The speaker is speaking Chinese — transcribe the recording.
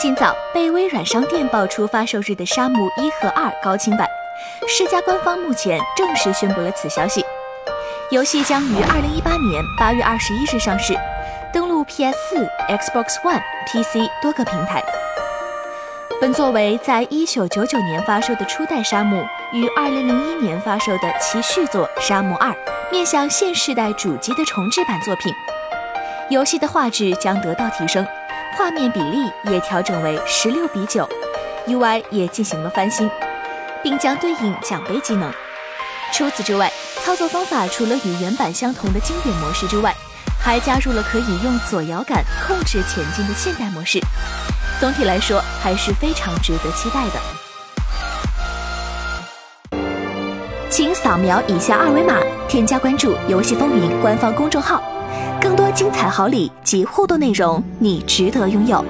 今早被微软商店爆出发售日的《沙漠一》和《二》高清版，世嘉官方目前正式宣布了此消息。游戏将于二零一八年八月二十一日上市，登陆 PS 四、Xbox One、PC 多个平台。本作为在一九九九年发售的初代《沙漠》与二零零一年发售的其续作《沙漠二》，面向现世代主机的重制版作品。游戏的画质将得到提升，画面比例也调整为十六比九，UI 也进行了翻新，并将对应奖杯技能。除此之外，操作方法除了与原版相同的经典模式之外，还加入了可以用左摇杆控制前进的现代模式。总体来说，还是非常值得期待的。请扫描以下二维码，添加关注“游戏风云”官方公众号，更多精彩好礼及互动内容，你值得拥有。